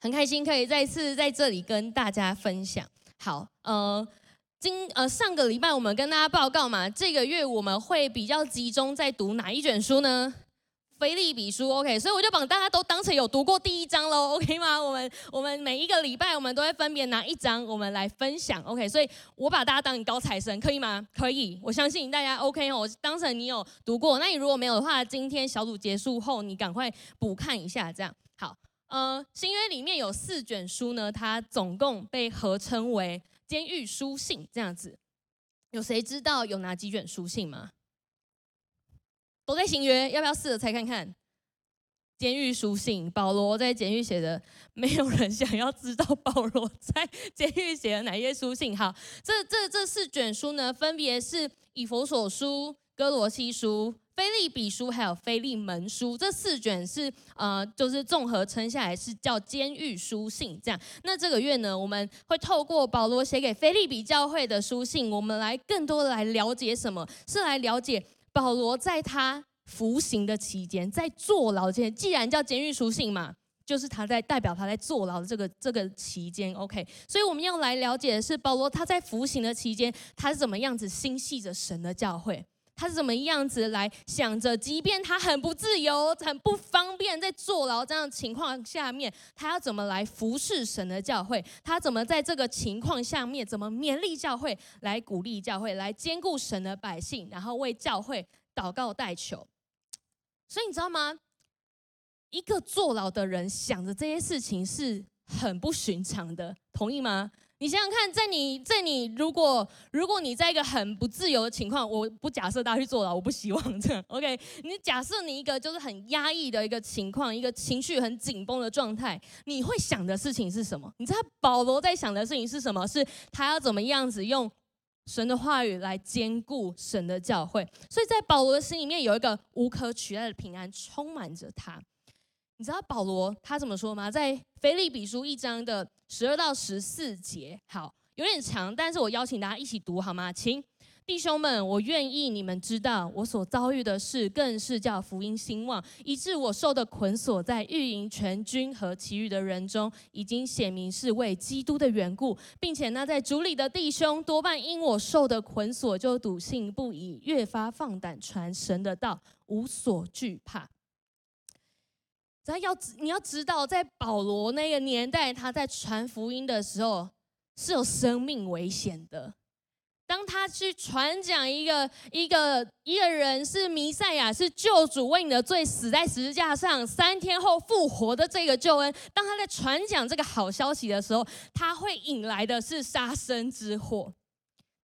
很开心可以再次在这里跟大家分享。好，呃，今呃上个礼拜我们跟大家报告嘛，这个月我们会比较集中在读哪一卷书呢？腓立比书，OK，所以我就把大家都当成有读过第一章喽，OK 吗？我们我们每一个礼拜我们都会分别拿一章，我们来分享，OK，所以我把大家当你高材生，可以吗？可以，我相信大家 OK 哦，我当成你有读过。那你如果没有的话，今天小组结束后，你赶快补看一下，这样。呃，新约里面有四卷书呢，它总共被合称为监狱书信，这样子。有谁知道有哪几卷书信吗？都在新约，要不要试着猜看看？监狱书信，保罗在监狱写的，没有人想要知道保罗在监狱写的哪些书信。好，这这这四卷书呢，分别是以弗所书、哥罗西书、腓利比书，还有腓利门书。这四卷是呃，就是综合称下来是叫监狱书信。这样，那这个月呢，我们会透过保罗写给腓利比教会的书信，我们来更多的来了解什么？是来了解。保罗在他服刑的期间，在坐牢间，既然叫监狱书信嘛，就是他在代表他在坐牢的这个这个期间，OK。所以我们要来了解的是，保罗他在服刑的期间，他是怎么样子心系着神的教会，他是怎么样子来想着，即便他很不自由、很不方便，在坐牢这样的情况下面，他要怎么来服侍神的教会？他怎么在这个情况下面，怎么勉励教会，来鼓励教会，来兼顾神的百姓，然后为教会祷告代求？所以你知道吗？一个坐牢的人想着这些事情是很不寻常的，同意吗？你想想看，在你在你如果如果你在一个很不自由的情况，我不假设大家去坐牢，我不希望这样。OK，你假设你一个就是很压抑的一个情况，一个情绪很紧绷的状态，你会想的事情是什么？你知道保罗在想的事情是什么？是他要怎么样子用神的话语来兼顾神的教会。所以在保罗的心里面有一个无可取代的平安充满着他。你知道保罗他怎么说吗？在腓立比书一章的十二到十四节，好，有点长，但是我邀请大家一起读好吗？请弟兄们，我愿意你们知道，我所遭遇的事，更是叫福音兴旺，以致我受的捆锁，在御营全军和其余的人中，已经显明是为基督的缘故，并且那在主里的弟兄，多半因我受的捆锁，就笃信不疑，越发放胆传神的道，无所惧怕。要你要知道，在保罗那个年代，他在传福音的时候是有生命危险的。当他去传讲一个一个一个人是弥赛亚，是救主，为你的罪死在十字架上，三天后复活的这个救恩，当他在传讲这个好消息的时候，他会引来的是杀身之祸，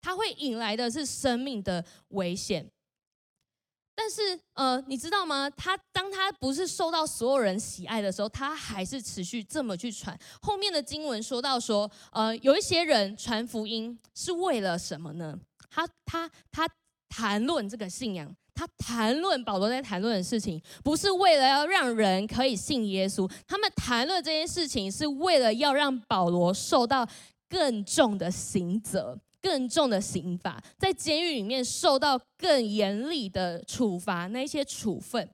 他会引来的是生命的危险。但是，呃，你知道吗？他当他不是受到所有人喜爱的时候，他还是持续这么去传。后面的经文说到说，呃，有一些人传福音是为了什么呢？他他他谈论这个信仰，他谈论保罗在谈论的事情，不是为了要让人可以信耶稣。他们谈论这件事情，是为了要让保罗受到更重的刑责。更重的刑罚，在监狱里面受到更严厉的处罚，那些处分。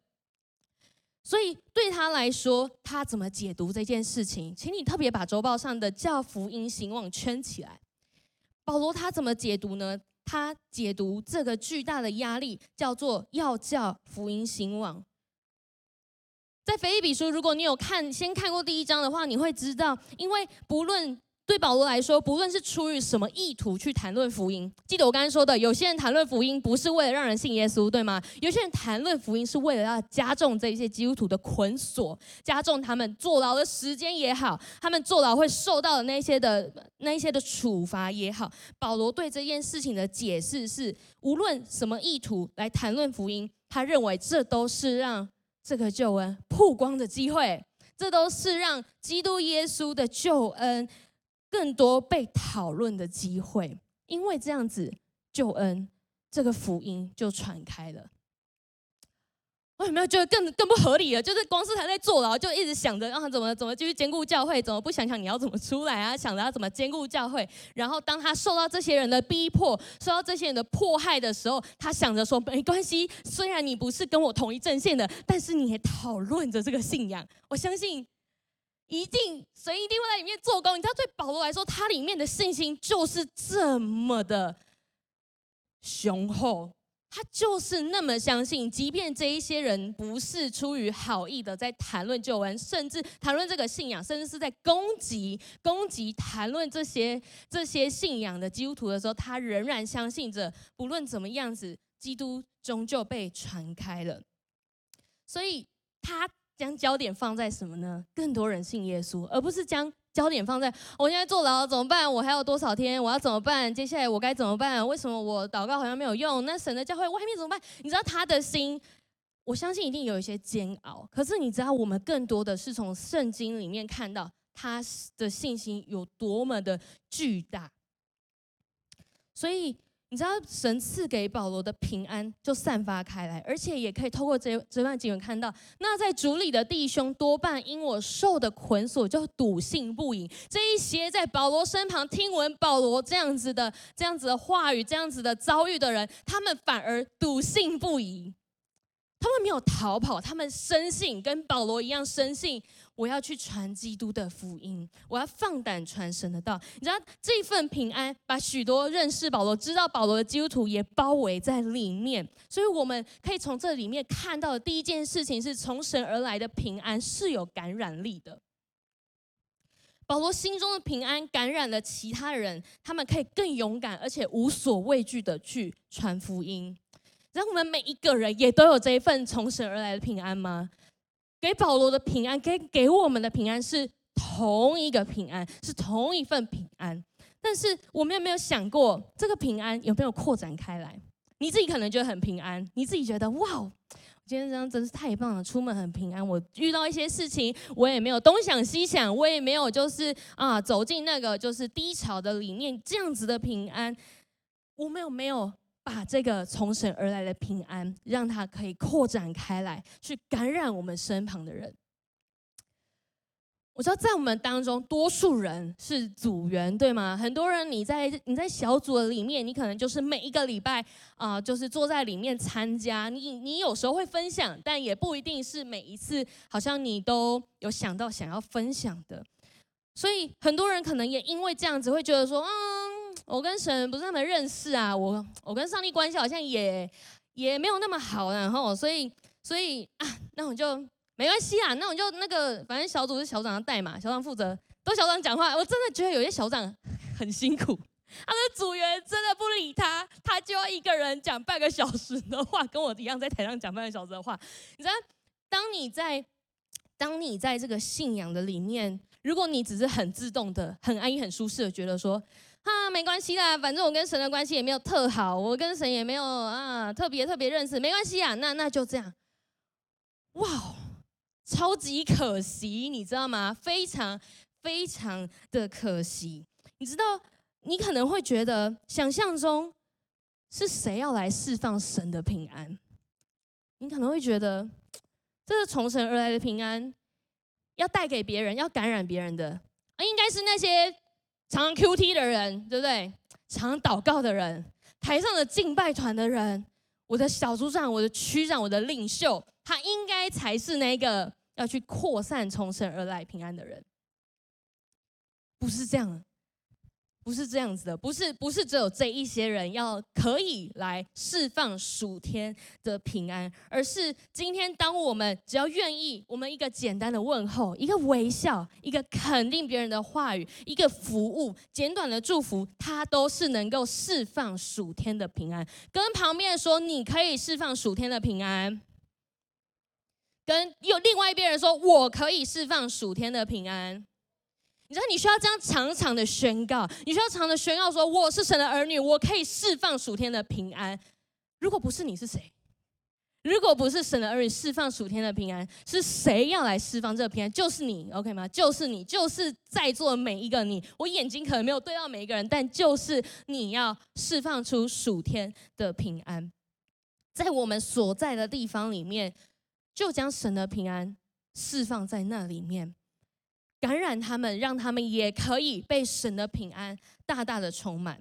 所以对他来说，他怎么解读这件事情？请你特别把周报上的“叫福音兴旺”圈起来。保罗他怎么解读呢？他解读这个巨大的压力，叫做要叫福音兴旺。在腓立比书，如果你有看先看过第一章的话，你会知道，因为不论。对保罗来说，不论是出于什么意图去谈论福音，记得我刚才说的，有些人谈论福音不是为了让人信耶稣，对吗？有些人谈论福音是为了要加重这些基督徒的捆锁，加重他们坐牢的时间也好，他们坐牢会受到的那些的那些的处罚也好。保罗对这件事情的解释是，无论什么意图来谈论福音，他认为这都是让这个救恩曝光的机会，这都是让基督耶稣的救恩。更多被讨论的机会，因为这样子救恩这个福音就传开了。我有没有觉得更更不合理了？就是光是他在坐牢，就一直想着让他怎么怎么继续兼顾教会，怎么不想想你要怎么出来啊？想着要怎么兼顾教会。然后当他受到这些人的逼迫，受到这些人的迫害的时候，他想着说没关系，虽然你不是跟我同一阵线的，但是你也讨论着这个信仰。我相信。一定神一定会在里面做工。你知道，对保罗来说，他里面的信心就是这么的雄厚。他就是那么相信，即便这一些人不是出于好意的在谈论救恩，甚至谈论这个信仰，甚至是在攻击、攻击、谈论这些这些信仰的基督徒的时候，他仍然相信着，不论怎么样子，基督终究被传开了。所以，他将焦点放在什么呢？更多人信耶稣，而不是将。焦点放在我现在坐牢怎么办？我还有多少天？我要怎么办？接下来我该怎么办？为什么我祷告好像没有用？那神的教会外面怎么办？你知道他的心，我相信一定有一些煎熬。可是你知道，我们更多的是从圣经里面看到他的信心有多么的巨大，所以。你知道神赐给保罗的平安就散发开来，而且也可以透过这这段经文看到，那在主里的弟兄多半因我受的捆锁就笃信不疑。这一些在保罗身旁听闻保罗这样子的这样子的话语、这样子的遭遇的人，他们反而笃信不疑。他们没有逃跑，他们深信，跟保罗一样深信。我要去传基督的福音，我要放胆传神的道。你知道这份平安，把许多认识保罗、知道保罗的基督徒也包围在里面。所以我们可以从这里面看到的第一件事情是，从神而来的平安是有感染力的。保罗心中的平安感染了其他人，他们可以更勇敢而且无所畏惧的去传福音。然后我们每一个人也都有这一份从神而来的平安吗？给保罗的平安，给给我们的平安是同一个平安，是同一份平安。但是我们有没有想过，这个平安有没有扩展开来？你自己可能觉得很平安，你自己觉得哇，今天这样真是太棒了，出门很平安。我遇到一些事情，我也没有东想西想，我也没有就是啊走进那个就是低潮的里面，这样子的平安，我们有没有？把这个从神而来的平安，让它可以扩展开来，去感染我们身旁的人。我知道在我们当中，多数人是组员，对吗？很多人你在你在小组的里面，你可能就是每一个礼拜啊、就是坐在里面参加。你你有时候会分享，但也不一定是每一次，好像你都有想到想要分享的。所以很多人可能也因为这样子，会觉得说，嗯。我跟神不是那么认识啊，我我跟上帝关系好像也也没有那么好，然后所以所以啊，那我就没关系啊，那我就那个反正小组是小长要带嘛，小长负责都小长讲话，我真的觉得有些小长很辛苦，他的组员真的不理他，他就要一个人讲半个小时的话，跟我一样在台上讲半个小时的话。你知道，当你在当你在这个信仰的里面，如果你只是很自动的、很安逸、很舒适的觉得说。啊，没关系啦，反正我跟神的关系也没有特好，我跟神也没有啊特别特别认识，没关系啊，那那就这样。哇，超级可惜，你知道吗？非常非常的可惜。你知道，你可能会觉得，想象中是谁要来释放神的平安？你可能会觉得，这是从神而来的平安，要带给别人，要感染别人的，啊，应该是那些。常 QT 的人，对不对？常祷告的人，台上的敬拜团的人，我的小组长、我的区长、我的领袖，他应该才是那个要去扩散从神而来平安的人，不是这样。不是这样子的，不是不是只有这一些人要可以来释放属天的平安，而是今天当我们只要愿意，我们一个简单的问候，一个微笑，一个肯定别人的话语，一个服务，简短的祝福，它都是能够释放属天的平安。跟旁边说，你可以释放属天的平安。跟有另外一边人说，我可以释放属天的平安。你知道你需要这样长长的宣告，你需要长的宣告说，我是神的儿女，我可以释放属天的平安。如果不是你是谁？如果不是神的儿女释放属天的平安，是谁要来释放这个平安？就是你，OK 吗？就是你，就是在座每一个你。我眼睛可能没有对到每一个人，但就是你要释放出属天的平安，在我们所在的地方里面，就将神的平安释放在那里面。感染他们，让他们也可以被神的平安 大大的充满。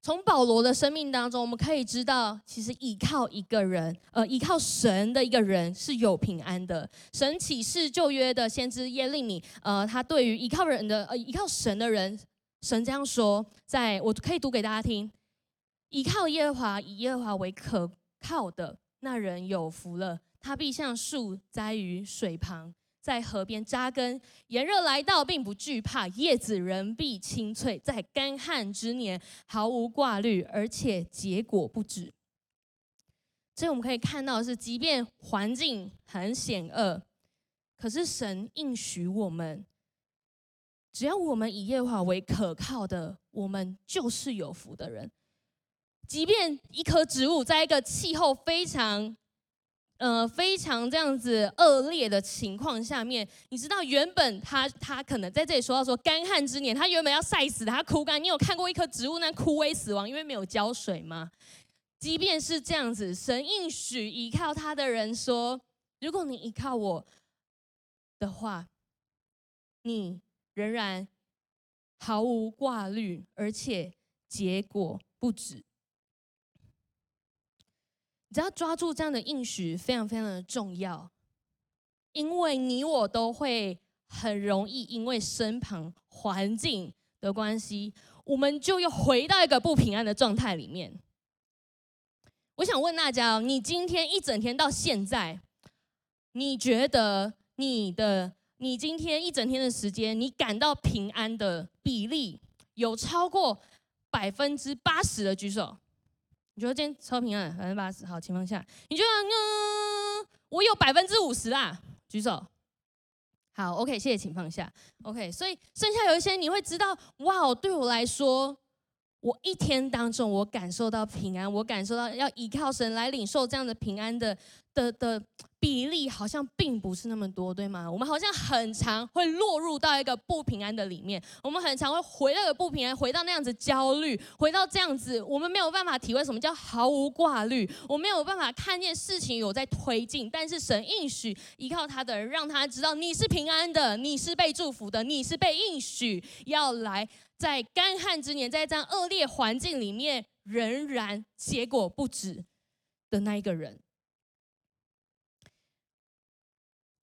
从保罗的生命当中，我们可以知道，其实依靠一个人，呃，依靠神的一个人是有平安的。神启示旧约的先知耶利米，呃，他对于依靠人的，呃，依靠神的人，神这样说，在我可以读给大家听：依靠耶和华，以耶和华为可靠的那人有福了，他必像树栽于水旁。在河边扎根，炎热来到并不惧怕，叶子仍必青翠，在干旱之年毫无挂虑，而且结果不止。所以我们可以看到是，即便环境很险恶，可是神应许我们，只要我们以耶和华为可靠的，我们就是有福的人。即便一棵植物在一个气候非常呃，非常这样子恶劣的情况下面，你知道原本他他可能在这里说到说干旱之年，他原本要晒死的，它枯干。你有看过一棵植物那枯萎死亡，因为没有浇水吗？即便是这样子，神应许依靠他的人说，如果你依靠我的话，你仍然毫无挂虑，而且结果不止。只要抓住这样的应许，非常非常的重要，因为你我都会很容易因为身旁环境的关系，我们就又回到一个不平安的状态里面。我想问大家，你今天一整天到现在，你觉得你的你今天一整天的时间，你感到平安的比例有超过百分之八十的举手？你觉得今天超平安，百分之八十好情况下，你觉得嗯，我有百分之五十啦，举手。好，OK，谢谢请放下，OK，所以剩下有一些你会知道，哇，对我来说，我一天当中我感受到平安，我感受到要依靠神来领受这样的平安的的的。比例好像并不是那么多，对吗？我们好像很常会落入到一个不平安的里面，我们很常会回到一个不平安，回到那样子焦虑，回到这样子，我们没有办法体会什么叫毫无挂虑，我没有办法看见事情有在推进。但是神应许依靠他的人，让他知道你是平安的，你是被祝福的，你是被应许要来在干旱之年，在这样恶劣环境里面仍然结果不止的那一个人。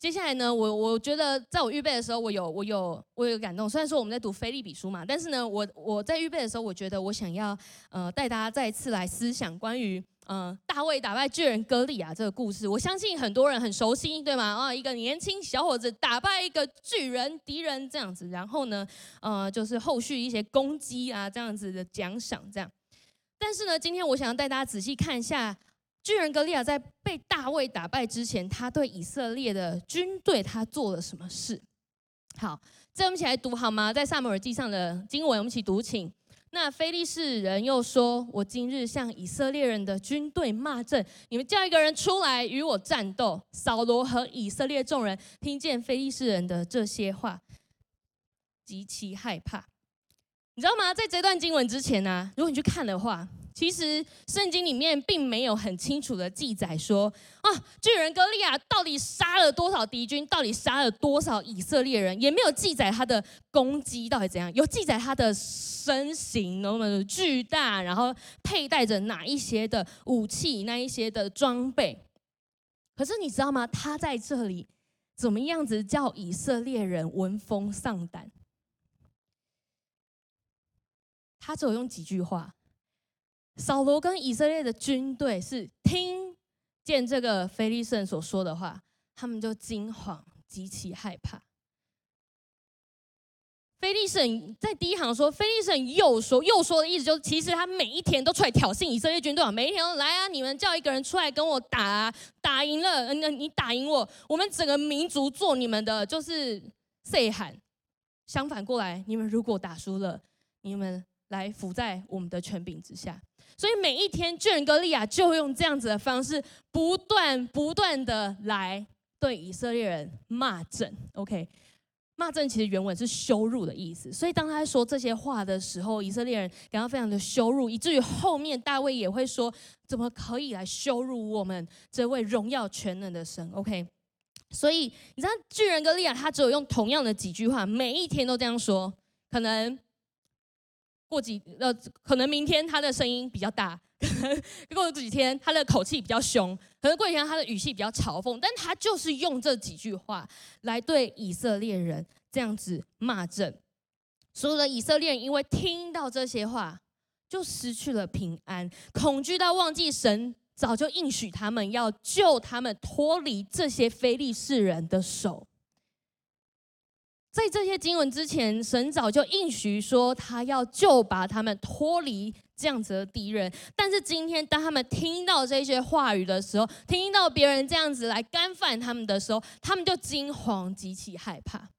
接下来呢，我我觉得在我预备的时候，我有我有我有感动。虽然说我们在读腓利比书嘛，但是呢，我我在预备的时候，我觉得我想要呃带大家再一次来思想关于呃大卫打败巨人歌利亚这个故事。我相信很多人很熟悉，对吗？啊，一个年轻小伙子打败一个巨人敌人这样子，然后呢，呃，就是后续一些攻击啊这样子的奖赏这样。但是呢，今天我想要带大家仔细看一下。巨人格利亚在被大卫打败之前，他对以色列的军队他做了什么事？好，再我们一起来读好吗？在撒母耳记上的经文，我们一起读，请。那非利士人又说：“我今日向以色列人的军队骂阵，你们叫一个人出来与我战斗。”扫罗和以色列众人听见非利士人的这些话，极其害怕。你知道吗？在这段经文之前呢、如果你去看的话。其实圣经里面并没有很清楚的记载说啊，巨人哥利亚到底杀了多少敌军，到底杀了多少以色列人，也没有记载他的攻击到底怎样，有记载他的身形那么巨大，然后佩戴着哪一些的武器，那一些的装备。可是你知道吗？他在这里怎么样子叫以色列人闻风丧胆？他只有用几句话。扫罗跟以色列的军队是听见这个非利士所说的话，他们就惊慌，极其害怕。非利士在第一行说，非利士又说又说的意思就是，其实他每一天都出来挑衅以色列军队啊，每一天都来啊，你们叫一个人出来跟我打啊，打赢了，那你打赢我，我们整个民族做你们的就是谁喊。相反过来，你们如果打输了，你们来伏在我们的权柄之下。所以每一天，巨人哥利亚就用这样子的方式，不断不断的来对以色列人骂阵。OK，骂阵其实原文是羞辱的意思。所以当他说这些话的时候，以色列人感到非常的羞辱，以至于后面大卫也会说：怎么可以来羞辱我们这位荣耀全能的神？OK，所以你知道巨人哥利亚他只有用同样的几句话，每一天都这样说，可能。过几呃，可能明天他的声音比较大，可能过几天他的口气比较凶，可能过几天他的语气比较嘲讽，但他就是用这几句话来对以色列人这样子骂阵。所有的以色列人因为听到这些话，就失去了平安，恐惧到忘记神早就应许他们要救他们脱离这些非利士人的手。在这些经文之前，神早就应许说，他要救拔他们脱离这样子的敌人。但是今天，当他们听到这些话语的时候，听到别人这样子来干犯他们的时候，他们就惊慌极其害怕。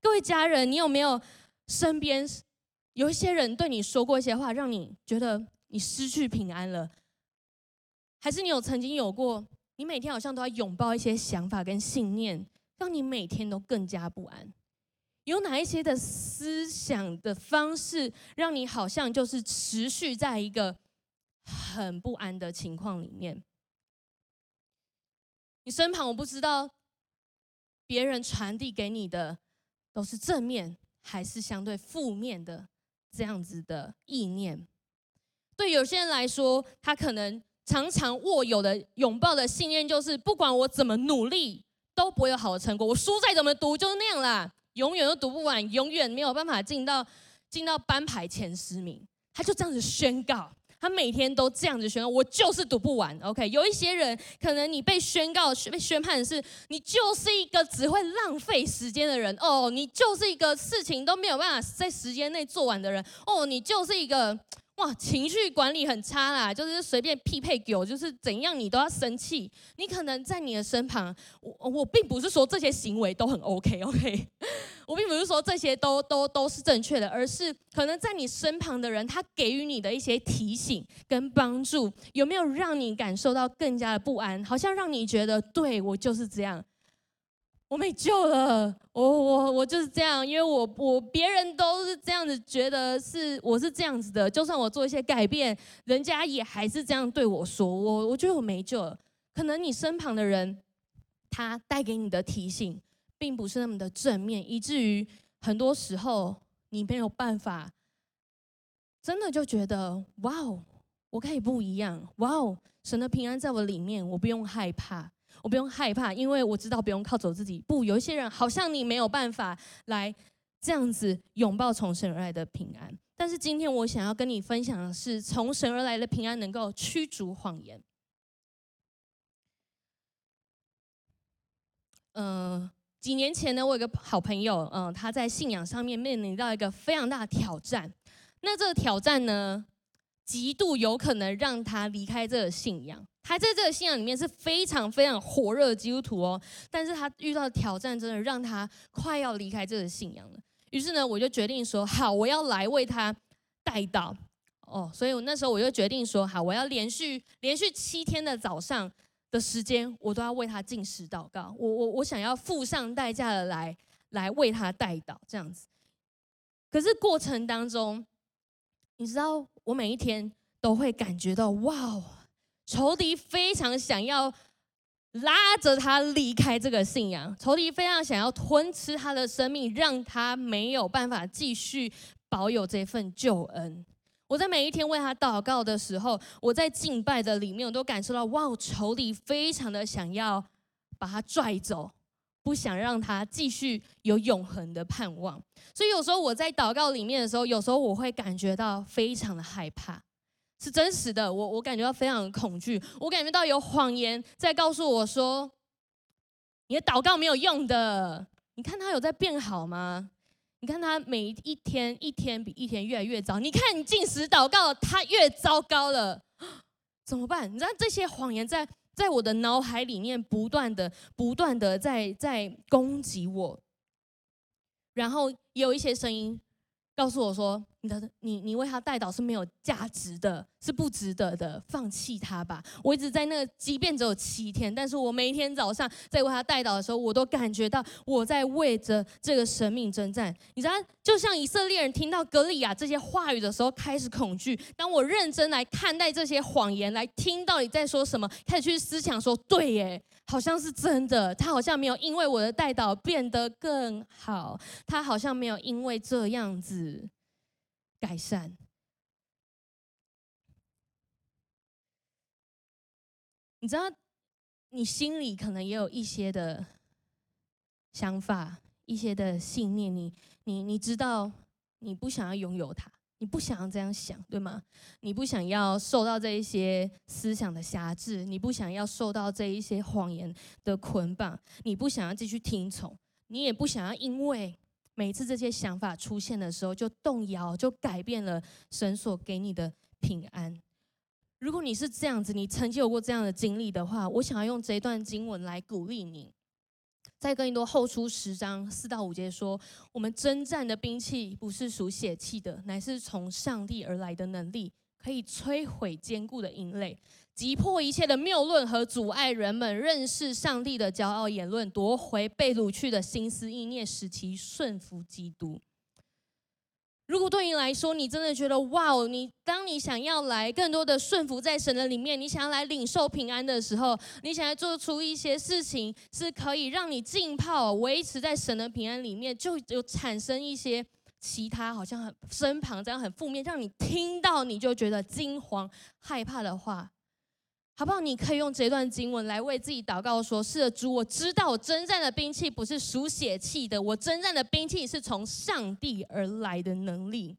各位家人，你有没有身边有一些人对你说过一些话，让你觉得你失去平安了？还是你有曾经有过，你每天好像都要拥抱一些想法跟信念？让你每天都更加不安，有哪一些的思想的方式，让你好像就是持续在一个很不安的情况里面？你身旁我不知道，别人传递给你的都是正面还是相对负面的这样子的意念？对有些人来说，他可能常常握有的拥抱的信念就是，不管我怎么努力。都不会有好的成果。我书再怎么读就是那样啦，永远都读不完，永远没有办法进到进到班排前十名。他就这样子宣告，他每天都这样子宣告，我就是读不完。OK，有一些人可能你被宣告被宣判的是你就是一个只会浪费时间的人哦，你就是一个事情都没有办法在时间内做完的人哦，你就是一个。哇，情绪管理很差啦，就是随便匹配狗，就是怎样你都要生气。你可能在你的身旁，我我并不是说这些行为都很 OK OK，我并不是说这些都都都是正确的，而是可能在你身旁的人，他给予你的一些提醒跟帮助，有没有让你感受到更加的不安？好像让你觉得，对，我就是这样。我没救了，我我我就是这样，因为我我别人都是这样子觉得是我是这样子的，就算我做一些改变，人家也还是这样对我说，我我觉得我没救了。可能你身旁的人，他带给你的提醒，并不是那么的正面，以至于很多时候你没有办法，真的就觉得哇哦，我可以不一样，哇哦，神的平安在我里面，我不用害怕。我不用害怕，因为我知道不用靠走自己。不，有一些人好像你没有办法来这样子拥抱从神而来的平安。但是今天我想要跟你分享的是，从神而来的平安能够驱逐谎言。嗯、呃，几年前呢，我有个好朋友，嗯、他在信仰上面面临到一个非常大的挑战。那这个挑战呢，极度有可能让他离开这个信仰。他在这个信仰里面是非常非常火热的基督徒哦，但是他遇到挑战真的让他快要离开这个信仰了。于是呢，我就决定说，好，我要来为他代祷哦。所以我那时候我就决定说，好，我要连续连续七天的早上的时间，我都要为他进食祷告。我我我想要付上代价的来来为他代祷这样子。可是过程当中，你知道，我每一天都会感觉到，哇！仇敌非常想要拉着他离开这个信仰，仇敌非常想要吞吃他的生命，让他没有办法继续保有这份救恩。我在每一天为他祷告的时候，我在敬拜的里面，我都感受到哇，仇敌非常的想要把他拽走，不想让他继续有永恒的盼望。所以有时候我在祷告里面的时候，有时候我会感觉到非常的害怕。是真实的，我我感觉到非常恐惧，我感觉到有谎言在告诉我说，你的祷告没有用的。你看他有在变好吗？你看他每一天一天比一天越来越糟。你看你进食祷告，他越糟糕了，怎么办？你知道这些谎言在在我的脑海里面不断的不断的在在攻击我，然后有一些声音告诉我说。你的你你为他代祷是没有价值的，是不值得的，放弃他吧。我一直在那个，即便只有七天，但是我每一天早上在为他代祷的时候，我都感觉到我在为着这个生命征战。你知道，就像以色列人听到歌利亚这些话语的时候开始恐惧。当我认真来看待这些谎言，来听到底在说什么，开始去思想说，对耶，好像是真的。他好像没有因为我的代祷变得更好，他好像没有因为这样子。改善。你知道，你心里可能也有一些的想法，一些的信念，你你你知道，你不想要拥有它。你不想要这样想，对吗？你不想要受到这一些思想的辖制，你不想要受到这一些谎言的捆绑，你不想要继续听从，你也不想要因为每次这些想法出现的时候就动摇，就改变了神所给你的平安。如果你是这样子，你曾经有过这样的经历的话，我想要用这一段经文来鼓励你。在哥林多后书十章四到五节说：“我们征战的兵器不是属血气的，乃是从上帝而来的能力，可以摧毁坚固的营垒，击破一切的谬论和阻碍人们认识上帝的骄傲言论，夺回被掳去的心思意念，使其顺服基督。”如果对你来说，你真的觉得哇哦，你当你想要来更多的顺服在神的里面，你想要来领受平安的时候，你想要做出一些事情，是可以让你浸泡、维持在神的平安里面，就有产生一些其他好像很身旁这样很负面，让你听到你就觉得惊慌害怕的话。好不好？你可以用这段经文来为自己祷告，说：“是的，主，我知道我征战的兵器不是属血气的，我征战的兵器是从上帝而来的能力。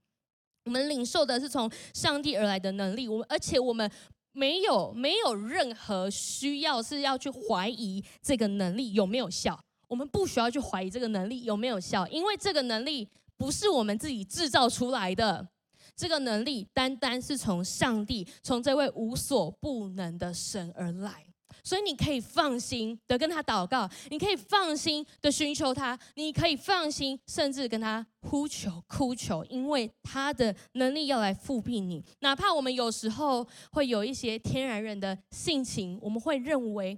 我们领受的是从上帝而来的能力，我们而且我们没有没有任何需要是要去怀疑这个能力有没有效。我们不需要去怀疑这个能力有没有效，因为这个能力不是我们自己制造出来的。”这个能力单单是从上帝，从这位无所不能的神而来，所以你可以放心的跟他祷告，你可以放心的寻求他，你可以放心甚至跟他呼求、哭求，因为他的能力要来复辟你。哪怕我们有时候会有一些天然人的性情，我们会认为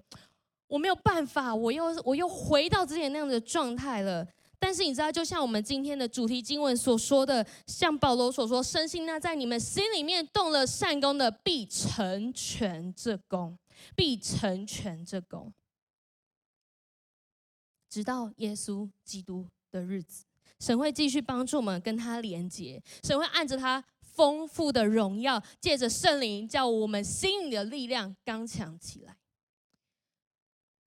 我没有办法，我又我又回到之前那样的状态了。但是你知道，就像我们今天的主题经文所说的，像保罗所说，深信那在你们心里面动了善工的，必成全这工，必成全这工，直到耶稣基督的日子，神会继续帮助我们跟他连接，神会按着他丰富的荣耀，借着圣灵，叫我们心里的力量刚强起来。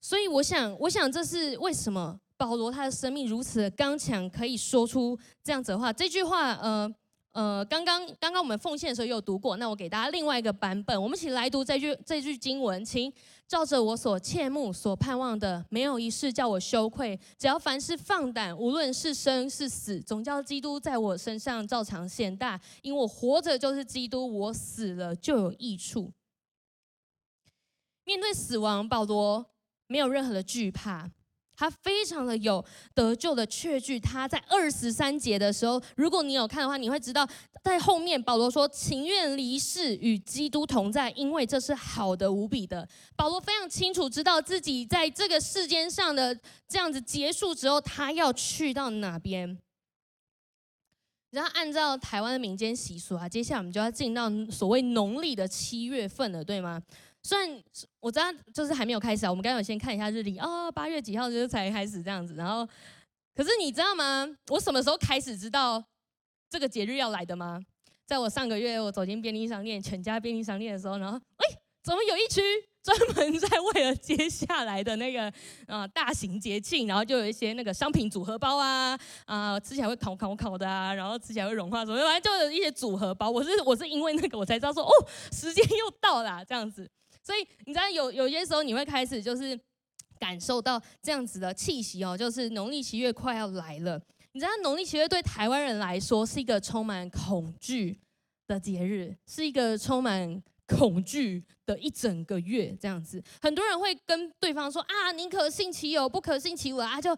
所以，我想，我想这是为什么。保罗他的生命如此的刚强，可以说出这样子的话。这句话，呃呃，刚刚刚刚我们奉献的时候也有读过。那我给大家另外一个版本，我们一起来读这句这句经文，请照着我所切慕、所盼望的，没有一事叫我羞愧。只要凡事放胆，无论是生是死，总叫基督在我身上照常显大。因为我活着就是基督，我死了就有益处。面对死亡，保罗没有任何的惧怕。他非常的有得救的确据。他在二十三节的时候，如果你有看的话，你会知道在后面保罗说：“情愿离世与基督同在，因为这是好的无比的。”保罗非常清楚知道自己在这个世间上的这样子结束之后，他要去到哪边。然后按照台湾的民间习俗啊，接下来我们就要进到所谓农历的七月份了，对吗？虽然我知道就是还没有开始啊，我们刚刚有先看一下日历哦，八月几号就是才开始这样子。然后，可是你知道吗？我什么时候开始知道这个节日要来的吗？在我上个月我走进便利商店，全家便利商店的时候，然后哎，怎么有一区专门在为了接下来的那个啊、大型节庆，然后就有一些那个商品组合包啊啊、吃起来会烤烤烤的啊，然后吃起来会融化什么，反正就有一些组合包。我是我是因为那个我才知道说哦，时间又到了这样子。所以你知道有有些时候你会开始就是感受到这样子的气息哦，就是农历七月快要来了。你知道农历七月对台湾人来说是一个充满恐惧的节日，是一个充满恐惧的一整个月这样子。很多人会跟对方说啊，宁可信其有，不可信其无啊，就。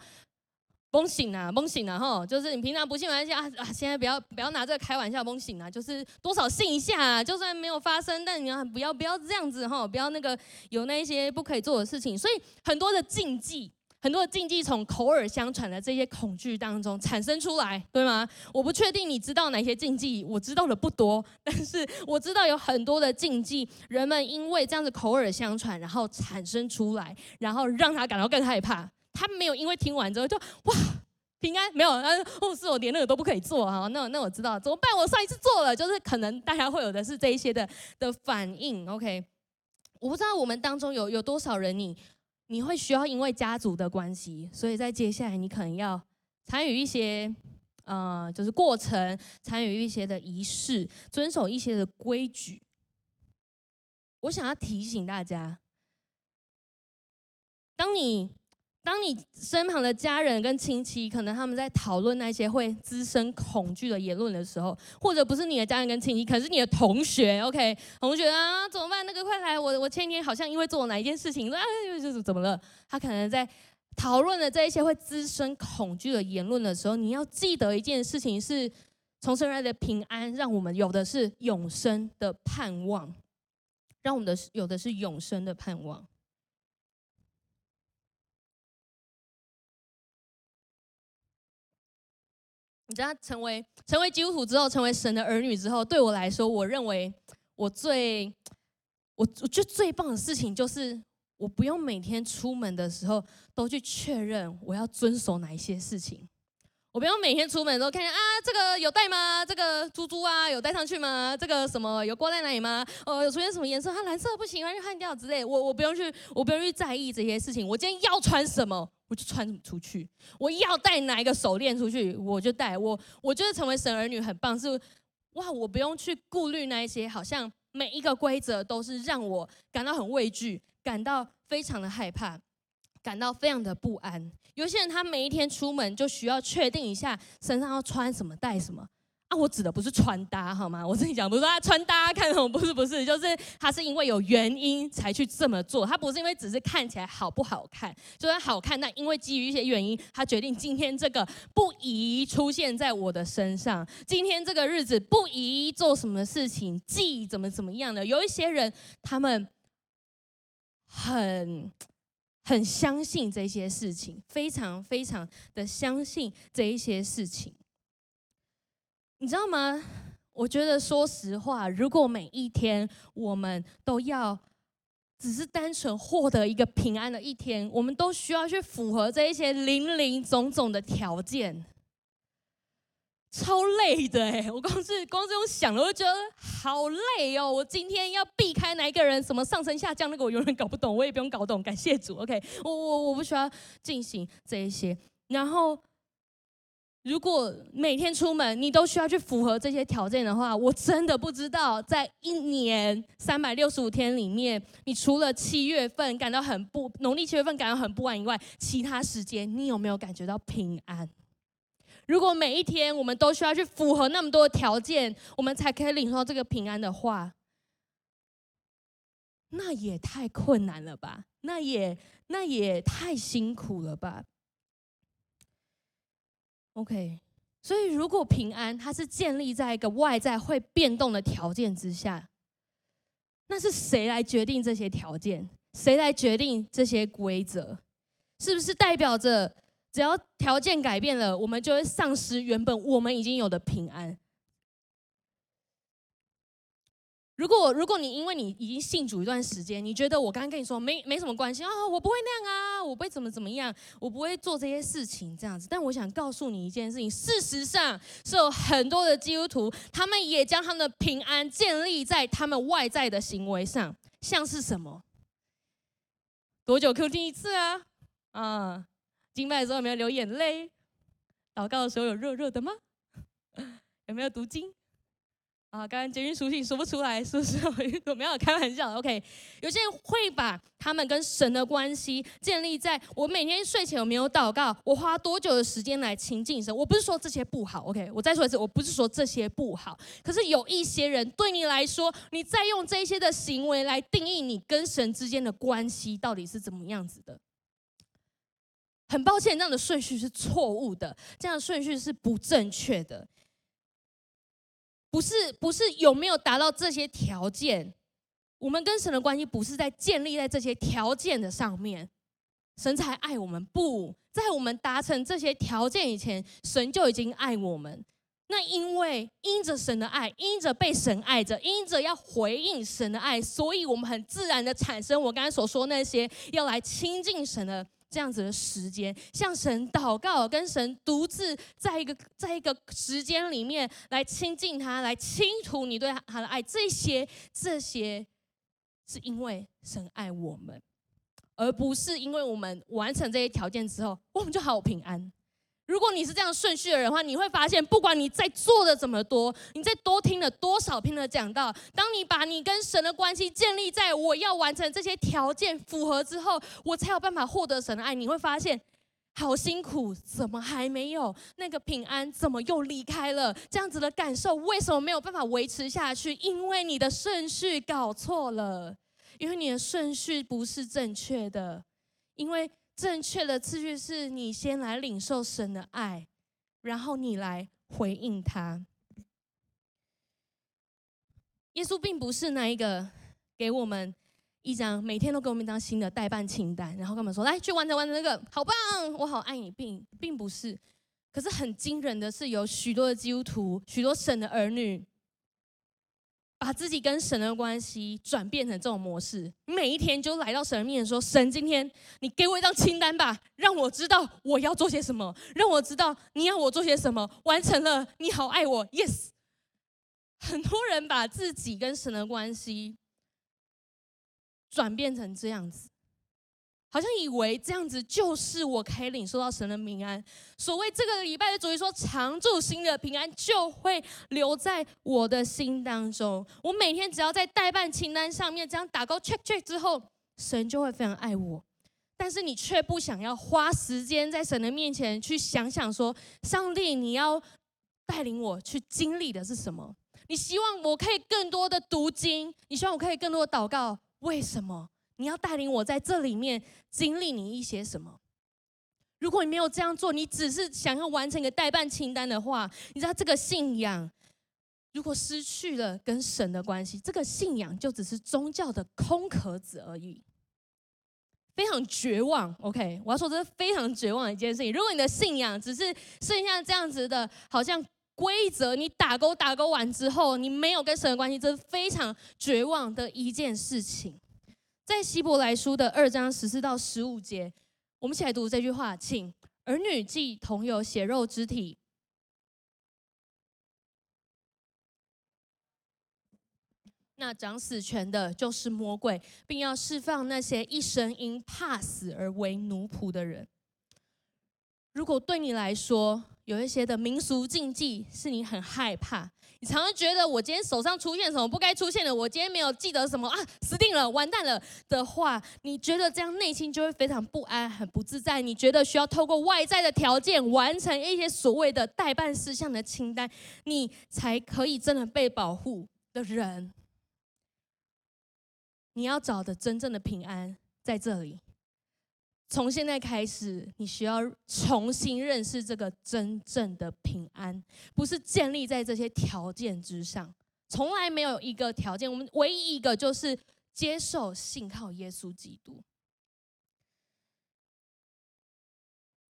甭醒啊，甭醒啊，吼！就是你平常不信没关系啊啊！现在不要不要拿这个开玩笑，甭醒啊！就是多少信一下啊，就算没有发生，但你要不要不要这样子哈，不要那个有那些不可以做的事情。所以很多的禁忌，很多的禁忌从口耳相传的这些恐惧当中产生出来，对吗？我不确定你知道哪些禁忌，我知道的不多，但是我知道有很多的禁忌，人们因为这样子口耳相传，然后产生出来，然后让他感到更害怕。他没有因为听完之后就哇，平安没有？他说哦，是我连那个都不可以做哈。那那我知道怎么办？我上一次做了，就是可能大家会有的是这一些的的反应。OK，我不知道我们当中有有多少人你你会需要因为家族的关系，所以在接下来你可能要参与一些。呃，就是过程，参与一些的仪式，遵守一些的规矩。我想要提醒大家，当你当你身旁的家人跟亲戚，可能他们在讨论那些会滋生恐惧的言论的时候，或者不是你的家人跟亲戚，可是你的同学，OK，同学啊，怎么办？那个快来，我我前天好像因为做了哪一件事情，啊，就是怎么了？他可能在。讨论的这一些会滋生恐惧的言论的时候，你要记得一件事情是：从生来的平安，让我们有的是永生的盼望，让我们的有的是永生的盼望。你知道，成为成为基督徒之后，成为神的儿女之后，对我来说，我认为我最我我觉得最棒的事情就是。我不用每天出门的时候都去确认我要遵守哪一些事情，我不用每天出门都看见啊，这个有带吗？这个珠珠啊有带上去吗？这个什么有挂在哪里吗？呃，有出现什么颜色？它蓝色不行，要换掉之类。我我不用去，我不用去在意这些事情。我今天要穿什么，我就穿出去。我要带哪一个手链出去，我就带。我我就是成为神儿女很棒，是哇，我不用去顾虑那一些，好像每一个规则都是让我感到很畏惧。感到非常的害怕，感到非常的不安。有些人他每一天出门就需要确定一下身上要穿什么、带什么啊。我指的不是穿搭，好吗？我跟你讲，不是说他穿搭看什么，不是不是，就是他是因为有原因才去这么做。他不是因为只是看起来好不好看，就算好看，那因为基于一些原因，他决定今天这个不宜出现在我的身上。今天这个日子不宜做什么事情，忌怎么怎么样的。有一些人他们。很很相信这些事情，非常非常的相信这一些事情，你知道吗？我觉得说实话，如果每一天我们都要只是单纯获得一个平安的一天，我们都需要去符合这一些林林总总的条件。超累的哎！我光是光是用想了，我就觉得好累哦。我今天要避开哪一个人，什么上升下降，那个我永远搞不懂，我也不用搞懂。感谢主，OK，我我我不需要进行这一些。然后，如果每天出门你都需要去符合这些条件的话，我真的不知道，在一年三百六十五天里面，你除了七月份感到很不农历七月份感到很不安以外，其他时间你有没有感觉到平安？如果每一天我们都需要去符合那么多条件，我们才可以领受这个平安的话，那也太困难了吧？那也那也太辛苦了吧？OK，所以如果平安它是建立在一个外在会变动的条件之下，那是谁来决定这些条件？谁来决定这些规则？是不是代表着？只要条件改变了，我们就会丧失原本我们已经有的平安。如果如果你因为你已经信主一段时间，你觉得我刚刚跟你说没没什么关系啊，我不会那样啊，我不会怎么怎么样，我不会做这些事情这样子。但我想告诉你一件事情，事实上是有很多的基督徒，他们也将他们的平安建立在他们外在的行为上，像是什么？多久 Q T 一次啊？啊？敬拜的时候有没有流眼泪？祷告的时候有热热的吗？有没有读经？啊，刚刚捷运书信说不出来，是不是？我没有开玩笑。OK，有些人会把他们跟神的关系建立在我每天睡前有没有祷告，我花多久的时间来亲近神。我不是说这些不好，OK，我再说一次，我不是说这些不好。可是有一些人对你来说，你在用这些的行为来定义你跟神之间的关系到底是怎么样子的。很抱歉，这样的顺序是错误的，这样的顺序是不正确的。不是，不是有没有达到这些条件，我们跟神的关系不是在建立在这些条件的上面，神才爱我们。不在我们达成这些条件以前，神就已经爱我们。那因为因着神的爱，因着被神爱着，因着要回应神的爱，所以我们很自然的产生我刚才所说那些要来亲近神的。这样子的时间，向神祷告，跟神独自在一个在一个时间里面来亲近他，来倾吐你对他的爱。这些这些是因为神爱我们，而不是因为我们完成这些条件之后，我们就好平安。如果你是这样顺序的人的话，你会发现，不管你在做的怎么多，你在多听了多少篇的讲道，当你把你跟神的关系建立在我要完成这些条件符合之后，我才有办法获得神的爱。你会发现，好辛苦，怎么还没有那个平安？怎么又离开了？这样子的感受，为什么没有办法维持下去？因为你的顺序搞错了，因为你的顺序不是正确的，因为。正确的次序是你先来领受神的爱，然后你来回应他。耶稣并不是那一个给我们一张每天都给我们一张新的待办清单，然后跟我们说，来去完成完成那个，好棒，我好爱你，并并不是。可是很惊人的是，有许多的基督徒，许多神的儿女。把自己跟神的关系转变成这种模式，每一天就来到神的面前说：“神，今天你给我一张清单吧，让我知道我要做些什么，让我知道你要我做些什么。完成了，你好爱我，yes。”很多人把自己跟神的关系转变成这样子。好像以为这样子就是我可以领受到神的平安。所谓这个礼拜的主题说，常驻心的平安就会留在我的心当中。我每天只要在待办清单上面这样打勾 check check 之后，神就会非常爱我。但是你却不想要花时间在神的面前去想想说，上帝你要带领我去经历的是什么？你希望我可以更多的读经，你希望我可以更多的祷告，为什么？你要带领我在这里面经历你一些什么？如果你没有这样做，你只是想要完成一个代办清单的话，你知道这个信仰如果失去了跟神的关系，这个信仰就只是宗教的空壳子而已，非常绝望。OK，我要说这是非常绝望的一件事情。如果你的信仰只是剩下这样子的，好像规则，你打勾打勾完之后，你没有跟神的关系，这是非常绝望的一件事情。在希伯来书的二章十四到十五节，我们一起来读这句话，请儿女既同有血肉之体，那掌死权的就是魔鬼，并要释放那些一生因怕死而为奴仆的人。如果对你来说，有一些的民俗禁忌是你很害怕，你常常觉得我今天手上出现什么不该出现的，我今天没有记得什么啊，死定了，完蛋了的话，你觉得这样内心就会非常不安、很不自在。你觉得需要透过外在的条件完成一些所谓的待办事项的清单，你才可以真的被保护的人，你要找的真正的平安在这里。从现在开始，你需要重新认识这个真正的平安，不是建立在这些条件之上。从来没有一个条件，我们唯一一个就是接受信靠耶稣基督。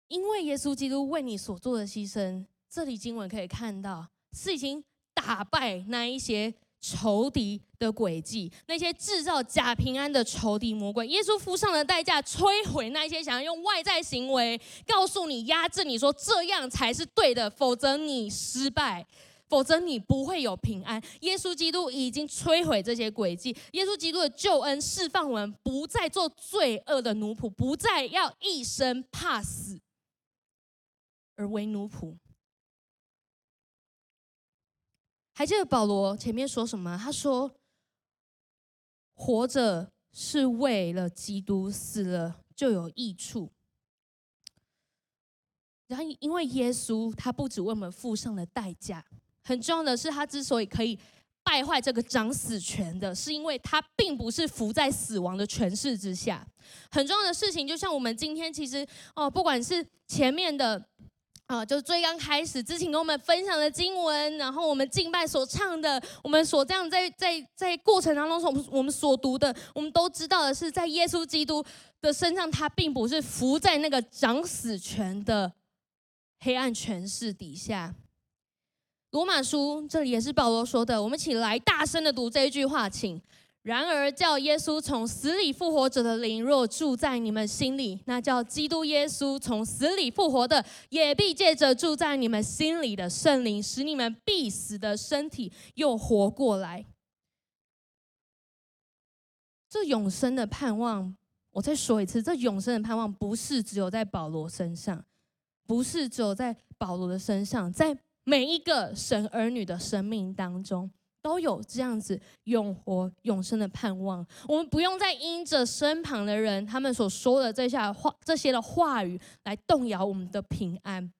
因为耶稣基督为你所做的牺牲，这里经文可以看到，是已经打败那一些。仇敌的诡计，那些制造假平安的仇敌魔鬼，耶稣付上的代价，摧毁那些想要用外在行为告诉你、压制你说这样才是对的，否则你失败，否则你不会有平安。耶稣基督已经摧毁这些诡计，耶稣基督的救恩释放我们，不再做罪恶的奴仆，不再要一生怕死而为奴仆。还记得保罗前面说什么？他说：“活着是为了基督，死了就有益处。”然后，因为耶稣他不止为我们付上了代价，很重要的是，他之所以可以败坏这个掌死权的，是因为他并不是伏在死亡的权势之下。很重要的事情，就像我们今天其实哦，不管是前面的。啊，就是最刚开始之前跟我们分享的经文，然后我们敬拜所唱的，我们所这样在在在过程当中所我们所读的，我们都知道的是，在耶稣基督的身上，他并不是伏在那个掌死权的黑暗权势底下。罗马书这里也是保罗说的，我们一起来大声的读这一句话，请然而，叫耶稣从死里复活者的灵若住在你们心里，那叫基督耶稣从死里复活的，也必借着住在你们心里的圣灵，使你们必死的身体又活过来。这永生的盼望，我再说一次，这永生的盼望不是只有在保罗身上，不是只有在保罗的身上，在每一个神儿女的生命当中。都有这样子永活永生的盼望，我们不用再因着身旁的人他们所说的这些话、这些的话语来动摇我们的平安，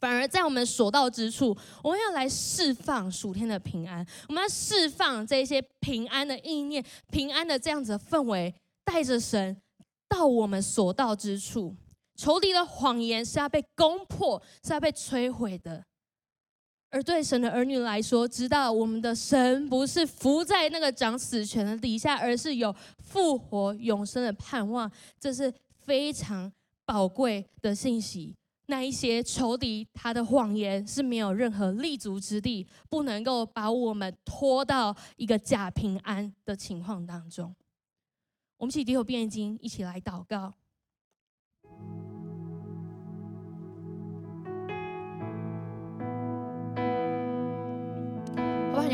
反而在我们所到之处，我们要来释放属天的平安，我们要释放这些平安的意念、平安的这样子的氛围，带着神到我们所到之处，仇敌的谎言是要被攻破，是要被摧毁的。而对神的儿女来说，知道我们的神不是伏在那个掌死权的底下，而是有复活永生的盼望，这是非常宝贵的信息。那一些仇敌他的谎言是没有任何立足之地，不能够把我们拖到一个假平安的情况当中。我们一起低头闭眼睛，一起来祷告。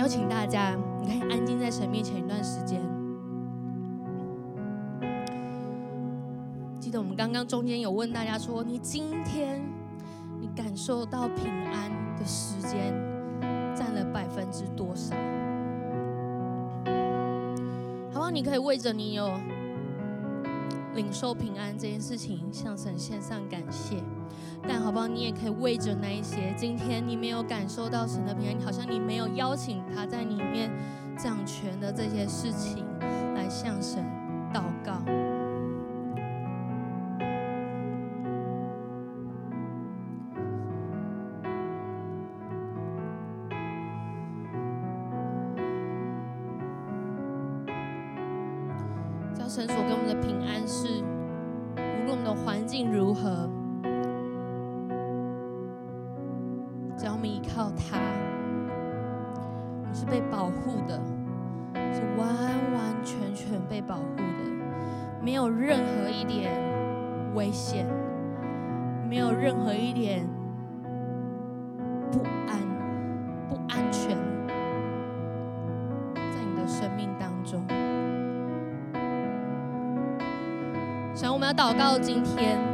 邀请大家，你可以安静在神面前一段时间。记得我们刚刚中间有问大家说，你今天你感受到平安的时间占了百分之多少？好不好？你可以为着你有领受平安这件事情向神献上感谢。但好不好？你也可以为着那一些今天你没有感受到神的平安，好像你没有邀请他在里面掌权的这些事情，来向神祷告。危险，没有任何一点不安、不安全，在你的生命当中。想我们要祷告，今天。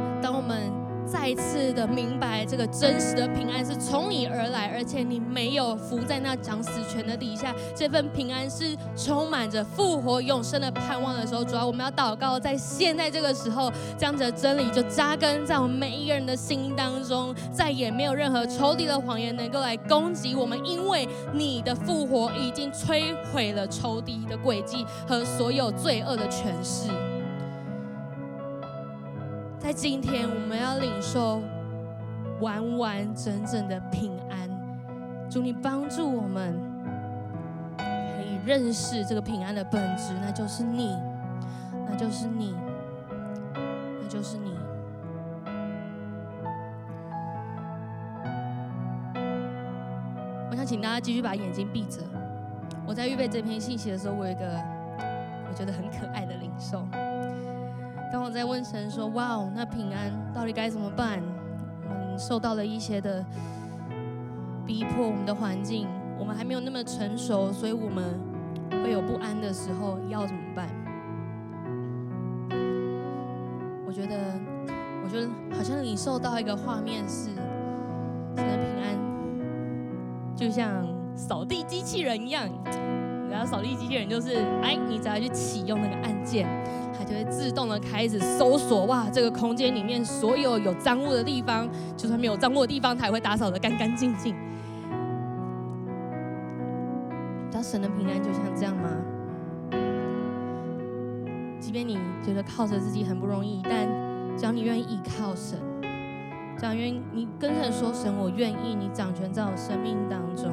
再次的明白，这个真实的平安是从你而来，而且你没有伏在那长死权的底下。这份平安是充满着复活永生的盼望的时候，主要我们要祷告，在现在这个时候，这样子的真理就扎根在我们每一个人的心当中，再也没有任何仇敌的谎言能够来攻击我们，因为你的复活已经摧毁了仇敌的诡计和所有罪恶的权势。在今天，我们要领受完完整整的平安。主，你帮助我们可以认识这个平安的本质，那就是你，那就是你，那就是你。我想请大家继续把眼睛闭着。我在预备这篇信息的时候，我有一个我觉得很可爱的领受。当我在问神说：“哇哦，那平安到底该怎么办？我们受到了一些的逼迫，我们的环境，我们还没有那么成熟，所以我们会有不安的时候，要怎么办？”我觉得，我觉得好像你受到一个画面是，神的平安就像扫地机器人一样，然后扫地机器人就是，哎，你只要去启用那个按键。它就会自动的开始搜索，哇，这个空间里面所有有脏物的地方，就算没有脏物的地方，它也会打扫得干干净净。知道神的平安就像这样吗？即便你觉得靠着自己很不容易，但只要你愿意依靠神，只要愿意你跟神说，神，我愿意你掌权在我生命当中，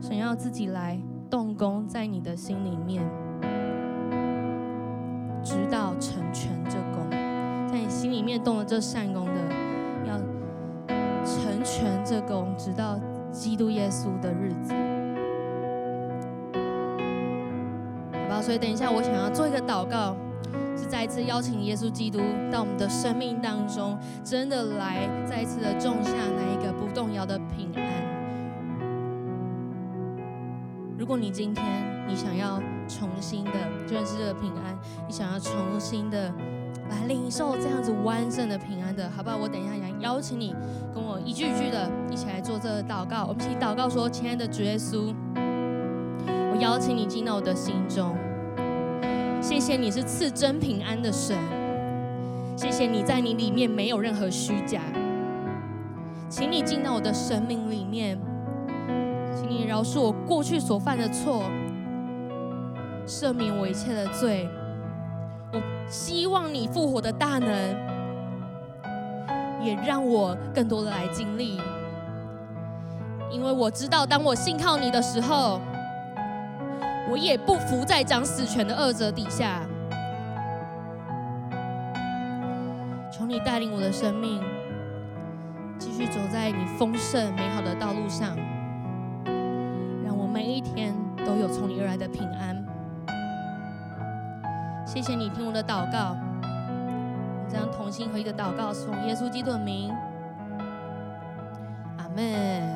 神要自己来动工在你的心里面。直到成全这工，在你心里面动了这善工的，要成全这工，直到基督耶稣的日子。好吧所以等一下我想要做一个祷告，是再一次邀请耶稣基督到我们的生命当中，真的来再一次的种下那一个不动摇的平安。如果你今天你想要重新的认识这个平安，你想要重新的来领受这样子完整的平安的，好不好？我等一下想邀请你跟我一句一句的一起来做这个祷告。我们一起祷告说：“亲爱的主耶稣，我邀请你进到我的心中。谢谢你是赐真平安的神，谢谢你在你里面没有任何虚假，请你进到我的生命里面。”请你饶恕我过去所犯的错，赦免我一切的罪。我希望你复活的大能，也让我更多的来经历。因为我知道，当我信靠你的时候，我也不服在掌死权的恶者底下。求你带领我的生命，继续走在你丰盛美好的道路上。我有从你而来的平安，谢谢你听我的祷告，这样同心合一的祷告，从耶稣基督的名，阿门。